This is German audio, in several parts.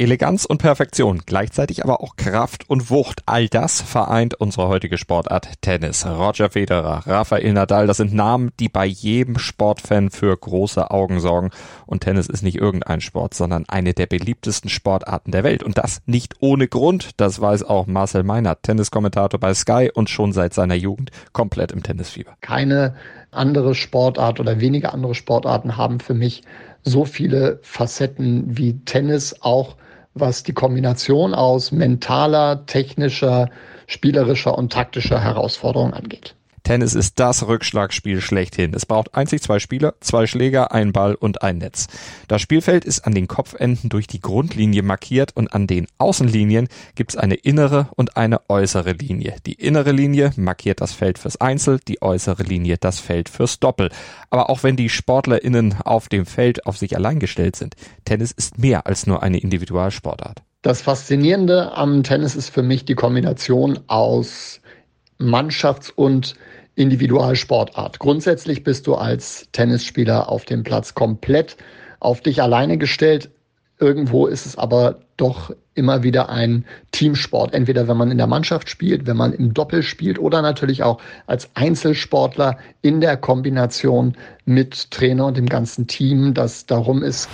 Eleganz und Perfektion, gleichzeitig aber auch Kraft und Wucht. All das vereint unsere heutige Sportart Tennis. Roger Federer, Rafael Nadal, das sind Namen, die bei jedem Sportfan für große Augen sorgen. Und Tennis ist nicht irgendein Sport, sondern eine der beliebtesten Sportarten der Welt. Und das nicht ohne Grund. Das weiß auch Marcel Meinert, Tenniskommentator bei Sky und schon seit seiner Jugend komplett im Tennisfieber. Keine andere Sportart oder wenige andere Sportarten haben für mich so viele Facetten wie Tennis auch was die Kombination aus mentaler, technischer, spielerischer und taktischer Herausforderung angeht. Tennis ist das Rückschlagspiel schlechthin. Es braucht einzig zwei Spieler, zwei Schläger, ein Ball und ein Netz. Das Spielfeld ist an den Kopfenden durch die Grundlinie markiert und an den Außenlinien gibt es eine innere und eine äußere Linie. Die innere Linie markiert das Feld fürs Einzel, die äußere Linie das Feld fürs Doppel. Aber auch wenn die SportlerInnen auf dem Feld auf sich allein gestellt sind, Tennis ist mehr als nur eine Individualsportart. Das Faszinierende am Tennis ist für mich die Kombination aus Mannschafts- und Individualsportart. Grundsätzlich bist du als Tennisspieler auf dem Platz komplett auf dich alleine gestellt. Irgendwo ist es aber doch immer wieder ein Teamsport. Entweder wenn man in der Mannschaft spielt, wenn man im Doppel spielt oder natürlich auch als Einzelsportler in der Kombination mit Trainer und dem ganzen Team, das darum ist.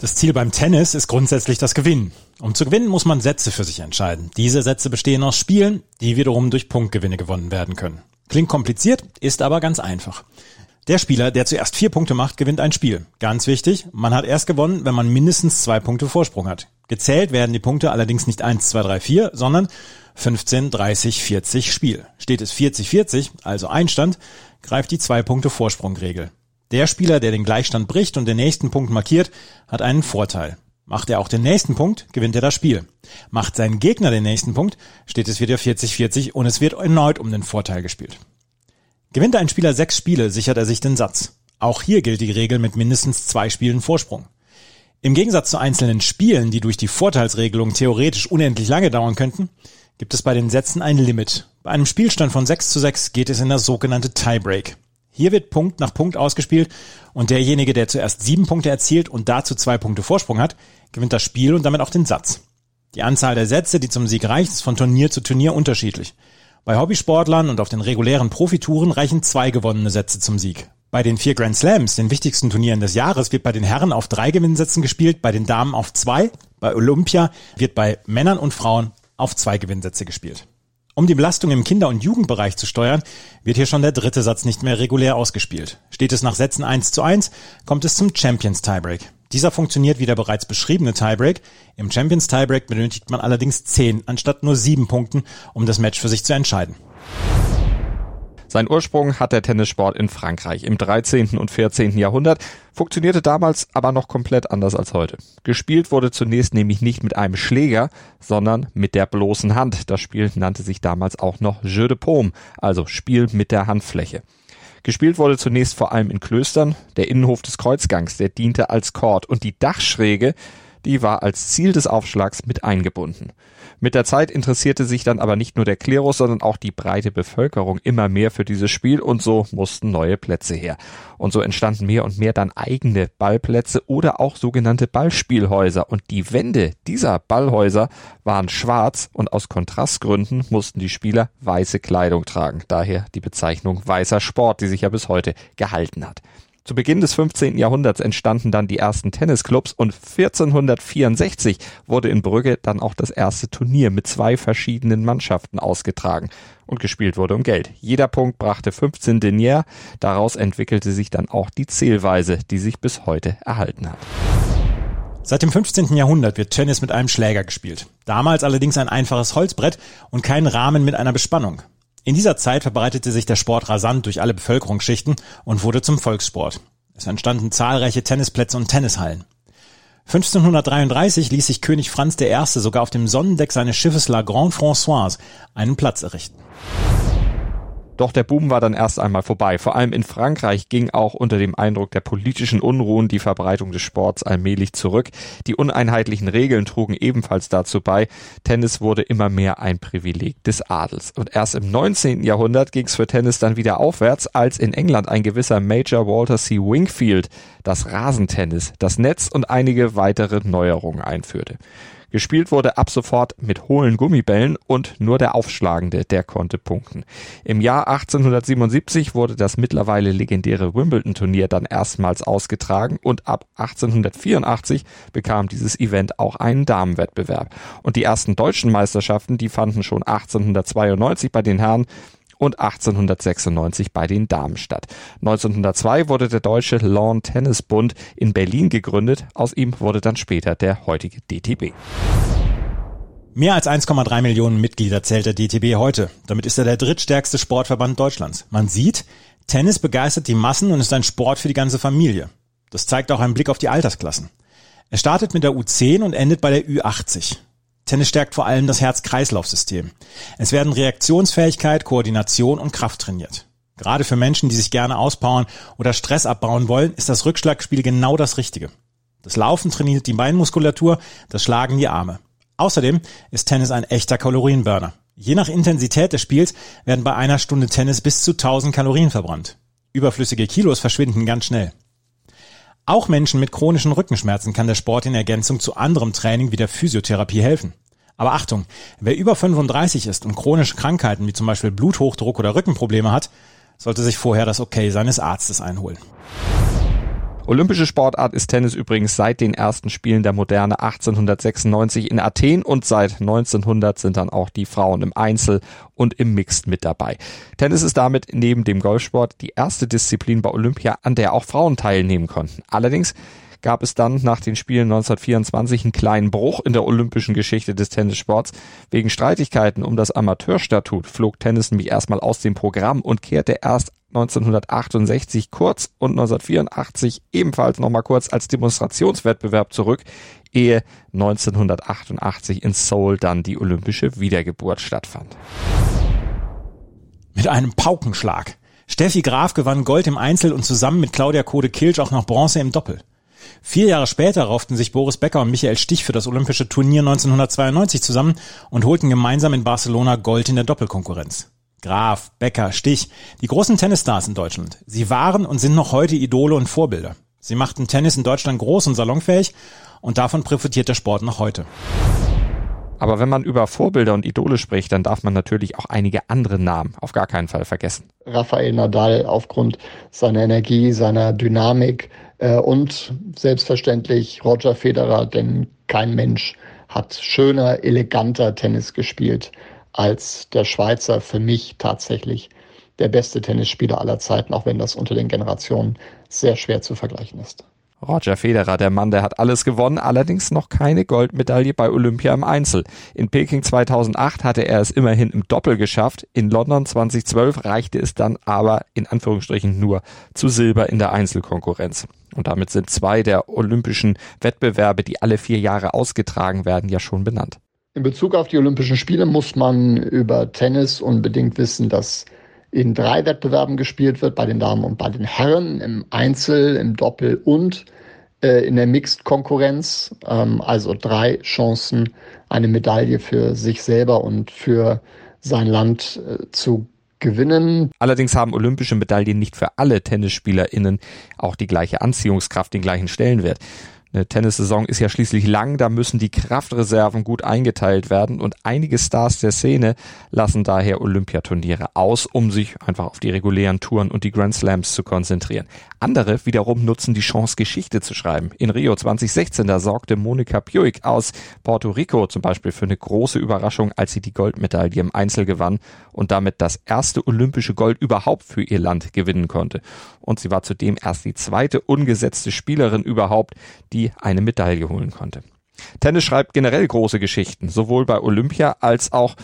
Das Ziel beim Tennis ist grundsätzlich das Gewinnen. Um zu gewinnen, muss man Sätze für sich entscheiden. Diese Sätze bestehen aus Spielen, die wiederum durch Punktgewinne gewonnen werden können. Klingt kompliziert, ist aber ganz einfach. Der Spieler, der zuerst vier Punkte macht, gewinnt ein Spiel. Ganz wichtig, man hat erst gewonnen, wenn man mindestens zwei Punkte Vorsprung hat. Gezählt werden die Punkte allerdings nicht 1, 2, 3, 4, sondern 15, 30, 40 Spiel. Steht es 40, 40, also Einstand, greift die zwei Punkte Vorsprungregel. Der Spieler, der den Gleichstand bricht und den nächsten Punkt markiert, hat einen Vorteil. Macht er auch den nächsten Punkt, gewinnt er das Spiel. Macht sein Gegner den nächsten Punkt, steht es wieder 40-40 und es wird erneut um den Vorteil gespielt. Gewinnt ein Spieler sechs Spiele, sichert er sich den Satz. Auch hier gilt die Regel mit mindestens zwei Spielen Vorsprung. Im Gegensatz zu einzelnen Spielen, die durch die Vorteilsregelung theoretisch unendlich lange dauern könnten, gibt es bei den Sätzen ein Limit. Bei einem Spielstand von 6 zu 6 geht es in das sogenannte Tiebreak. Hier wird Punkt nach Punkt ausgespielt und derjenige, der zuerst sieben Punkte erzielt und dazu zwei Punkte Vorsprung hat, gewinnt das Spiel und damit auch den Satz. Die Anzahl der Sätze, die zum Sieg reicht, ist von Turnier zu Turnier unterschiedlich. Bei Hobbysportlern und auf den regulären Profitouren reichen zwei gewonnene Sätze zum Sieg. Bei den vier Grand Slams, den wichtigsten Turnieren des Jahres, wird bei den Herren auf drei Gewinnsätzen gespielt, bei den Damen auf zwei, bei Olympia wird bei Männern und Frauen auf zwei Gewinnsätze gespielt. Um die Belastung im Kinder- und Jugendbereich zu steuern, wird hier schon der dritte Satz nicht mehr regulär ausgespielt. Steht es nach Sätzen 1 zu 1, kommt es zum Champions Tiebreak. Dieser funktioniert wie der bereits beschriebene Tiebreak. Im Champions Tiebreak benötigt man allerdings 10 anstatt nur 7 Punkten, um das Match für sich zu entscheiden. Sein Ursprung hat der Tennissport in Frankreich im 13. und 14. Jahrhundert, funktionierte damals aber noch komplett anders als heute. Gespielt wurde zunächst nämlich nicht mit einem Schläger, sondern mit der bloßen Hand. Das Spiel nannte sich damals auch noch Jeu de Paume, also Spiel mit der Handfläche. Gespielt wurde zunächst vor allem in Klöstern. Der Innenhof des Kreuzgangs, der diente als Chord und die Dachschräge, die war als Ziel des Aufschlags mit eingebunden. Mit der Zeit interessierte sich dann aber nicht nur der Klerus, sondern auch die breite Bevölkerung immer mehr für dieses Spiel und so mussten neue Plätze her. Und so entstanden mehr und mehr dann eigene Ballplätze oder auch sogenannte Ballspielhäuser und die Wände dieser Ballhäuser waren schwarz und aus Kontrastgründen mussten die Spieler weiße Kleidung tragen. Daher die Bezeichnung weißer Sport, die sich ja bis heute gehalten hat. Zu Beginn des 15. Jahrhunderts entstanden dann die ersten Tennisclubs und 1464 wurde in Brügge dann auch das erste Turnier mit zwei verschiedenen Mannschaften ausgetragen und gespielt wurde um Geld. Jeder Punkt brachte 15 Denier, daraus entwickelte sich dann auch die Zählweise, die sich bis heute erhalten hat. Seit dem 15. Jahrhundert wird Tennis mit einem Schläger gespielt. Damals allerdings ein einfaches Holzbrett und kein Rahmen mit einer Bespannung. In dieser Zeit verbreitete sich der Sport rasant durch alle Bevölkerungsschichten und wurde zum Volkssport. Es entstanden zahlreiche Tennisplätze und Tennishallen. 1533 ließ sich König Franz I. sogar auf dem Sonnendeck seines Schiffes La Grande Françoise einen Platz errichten. Doch der Boom war dann erst einmal vorbei. Vor allem in Frankreich ging auch unter dem Eindruck der politischen Unruhen die Verbreitung des Sports allmählich zurück. Die uneinheitlichen Regeln trugen ebenfalls dazu bei. Tennis wurde immer mehr ein Privileg des Adels. Und erst im 19. Jahrhundert ging es für Tennis dann wieder aufwärts, als in England ein gewisser Major Walter C. Wingfield das Rasentennis, das Netz und einige weitere Neuerungen einführte. Gespielt wurde ab sofort mit hohlen Gummibällen und nur der Aufschlagende, der konnte punkten. Im Jahr 1877 wurde das mittlerweile legendäre Wimbledon-Turnier dann erstmals ausgetragen und ab 1884 bekam dieses Event auch einen Damenwettbewerb. Und die ersten deutschen Meisterschaften, die fanden schon 1892 bei den Herren und 1896 bei den Damen statt. 1902 wurde der Deutsche Lawn Tennis Bund in Berlin gegründet. Aus ihm wurde dann später der heutige DTB. Mehr als 1,3 Millionen Mitglieder zählt der DTB heute. Damit ist er der drittstärkste Sportverband Deutschlands. Man sieht, Tennis begeistert die Massen und ist ein Sport für die ganze Familie. Das zeigt auch ein Blick auf die Altersklassen. Er startet mit der U10 und endet bei der Ü80. Tennis stärkt vor allem das Herz-Kreislauf-System. Es werden Reaktionsfähigkeit, Koordination und Kraft trainiert. Gerade für Menschen, die sich gerne auspowern oder Stress abbauen wollen, ist das Rückschlagspiel genau das Richtige. Das Laufen trainiert die Beinmuskulatur, das Schlagen die Arme. Außerdem ist Tennis ein echter Kalorienburner. Je nach Intensität des Spiels werden bei einer Stunde Tennis bis zu 1000 Kalorien verbrannt. Überflüssige Kilos verschwinden ganz schnell. Auch Menschen mit chronischen Rückenschmerzen kann der Sport in Ergänzung zu anderem Training wie der Physiotherapie helfen. Aber Achtung, wer über 35 ist und chronische Krankheiten wie zum Beispiel Bluthochdruck oder Rückenprobleme hat, sollte sich vorher das Okay seines Arztes einholen. Olympische Sportart ist Tennis übrigens seit den ersten Spielen der Moderne 1896 in Athen und seit 1900 sind dann auch die Frauen im Einzel und im Mixed mit dabei. Tennis ist damit neben dem Golfsport die erste Disziplin bei Olympia, an der auch Frauen teilnehmen konnten. Allerdings gab es dann nach den Spielen 1924 einen kleinen Bruch in der olympischen Geschichte des Tennissports. Wegen Streitigkeiten um das Amateurstatut flog Tennis nämlich erstmal aus dem Programm und kehrte erst 1968 kurz und 1984 ebenfalls nochmal kurz als Demonstrationswettbewerb zurück, ehe 1988 in Seoul dann die olympische Wiedergeburt stattfand. Mit einem Paukenschlag. Steffi Graf gewann Gold im Einzel und zusammen mit Claudia Kode-Kilsch auch noch Bronze im Doppel. Vier Jahre später rauften sich Boris Becker und Michael Stich für das Olympische Turnier 1992 zusammen und holten gemeinsam in Barcelona Gold in der Doppelkonkurrenz. Graf, Becker, Stich, die großen Tennisstars in Deutschland. Sie waren und sind noch heute Idole und Vorbilder. Sie machten Tennis in Deutschland groß und salonfähig und davon profitiert der Sport noch heute. Aber wenn man über Vorbilder und Idole spricht, dann darf man natürlich auch einige andere Namen auf gar keinen Fall vergessen. Rafael Nadal aufgrund seiner Energie, seiner Dynamik äh, und selbstverständlich Roger Federer, denn kein Mensch hat schöner, eleganter Tennis gespielt als der Schweizer für mich tatsächlich der beste Tennisspieler aller Zeiten, auch wenn das unter den Generationen sehr schwer zu vergleichen ist. Roger Federer, der Mann, der hat alles gewonnen, allerdings noch keine Goldmedaille bei Olympia im Einzel. In Peking 2008 hatte er es immerhin im Doppel geschafft. In London 2012 reichte es dann aber in Anführungsstrichen nur zu Silber in der Einzelkonkurrenz. Und damit sind zwei der olympischen Wettbewerbe, die alle vier Jahre ausgetragen werden, ja schon benannt. In Bezug auf die Olympischen Spiele muss man über Tennis unbedingt wissen, dass in drei Wettbewerben gespielt wird, bei den Damen und bei den Herren, im Einzel, im Doppel und äh, in der Mixed-Konkurrenz. Ähm, also drei Chancen, eine Medaille für sich selber und für sein Land äh, zu gewinnen. Allerdings haben olympische Medaillen nicht für alle TennisspielerInnen auch die gleiche Anziehungskraft, den gleichen Stellenwert. Eine Tennissaison ist ja schließlich lang, da müssen die Kraftreserven gut eingeteilt werden und einige Stars der Szene lassen daher Olympiaturniere aus, um sich einfach auf die regulären Touren und die Grand Slams zu konzentrieren. Andere wiederum nutzen die Chance, Geschichte zu schreiben. In Rio 2016, da sorgte Monika Puig aus Puerto Rico zum Beispiel für eine große Überraschung, als sie die Goldmedaille im Einzel gewann und damit das erste olympische Gold überhaupt für ihr Land gewinnen konnte. Und sie war zudem erst die zweite ungesetzte Spielerin überhaupt, die eine Medaille holen konnte. Tennis schreibt generell große Geschichten, sowohl bei Olympia als auch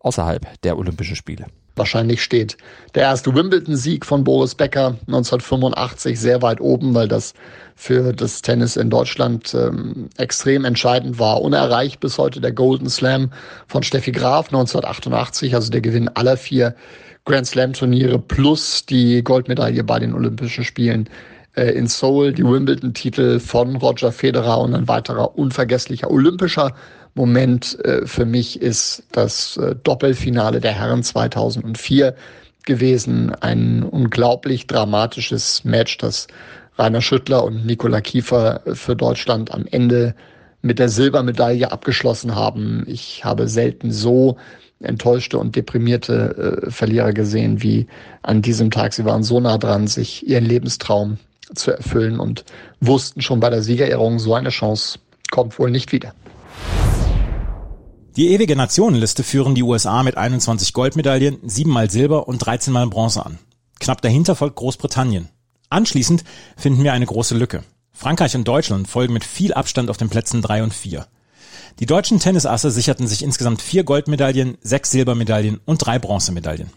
außerhalb der Olympischen Spiele. Wahrscheinlich steht der erste Wimbledon-Sieg von Boris Becker 1985 sehr weit oben, weil das für das Tennis in Deutschland ähm, extrem entscheidend war. Unerreicht bis heute der Golden Slam von Steffi Graf 1988, also der Gewinn aller vier Grand Slam-Turniere plus die Goldmedaille bei den Olympischen Spielen äh, in Seoul, die Wimbledon-Titel von Roger Federer und ein weiterer unvergesslicher olympischer Moment äh, für mich ist das äh, Doppelfinale der Herren 2004 gewesen. Ein unglaublich dramatisches Match, das Rainer Schüttler und Nikola Kiefer für Deutschland am Ende mit der Silbermedaille abgeschlossen haben. Ich habe selten so enttäuschte und deprimierte äh, Verlierer gesehen wie an diesem Tag. Sie waren so nah dran, sich ihren Lebenstraum zu erfüllen und wussten schon bei der Siegerehrung, so eine Chance kommt wohl nicht wieder. Die ewige Nationenliste führen die USA mit 21 Goldmedaillen, 7 mal Silber und 13 mal Bronze an. Knapp dahinter folgt Großbritannien. Anschließend finden wir eine große Lücke. Frankreich und Deutschland folgen mit viel Abstand auf den Plätzen 3 und 4. Die deutschen Tennisasse sicherten sich insgesamt vier Goldmedaillen, sechs Silbermedaillen und drei Bronzemedaillen.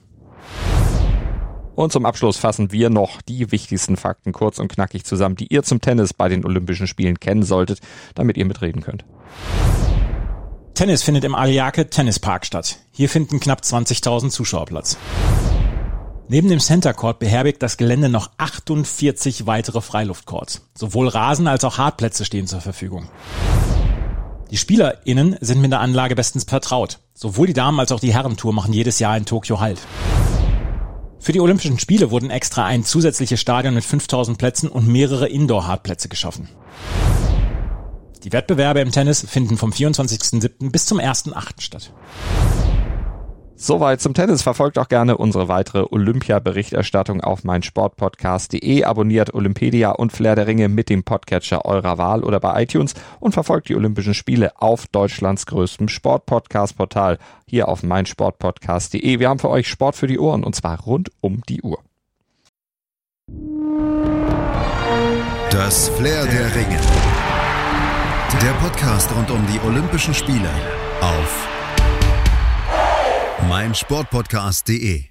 Und zum Abschluss fassen wir noch die wichtigsten Fakten kurz und knackig zusammen, die ihr zum Tennis bei den Olympischen Spielen kennen solltet, damit ihr mitreden könnt. Tennis findet im Aliake Tennispark statt. Hier finden knapp 20.000 Zuschauer Platz. Neben dem Center Court beherbergt das Gelände noch 48 weitere Freiluftcourts. Sowohl Rasen als auch Hartplätze stehen zur Verfügung. Die SpielerInnen sind mit der Anlage bestens vertraut. Sowohl die Damen als auch die Herrentour machen jedes Jahr in Tokio Halt. Für die Olympischen Spiele wurden extra ein zusätzliches Stadion mit 5000 Plätzen und mehrere Indoor-Hartplätze geschaffen. Die Wettbewerbe im Tennis finden vom 24.07. bis zum 1.08. statt. Soweit zum Tennis. Verfolgt auch gerne unsere weitere Olympia-Berichterstattung auf meinsportpodcast.de. Abonniert Olympedia und Flair der Ringe mit dem Podcatcher eurer Wahl oder bei iTunes und verfolgt die Olympischen Spiele auf Deutschlands größtem Sportpodcast-Portal hier auf meinsportpodcast.de. Wir haben für euch Sport für die Ohren und zwar rund um die Uhr. Das Flair der Ringe. Der Podcast rund um die Olympischen Spiele auf meinsportpodcast.de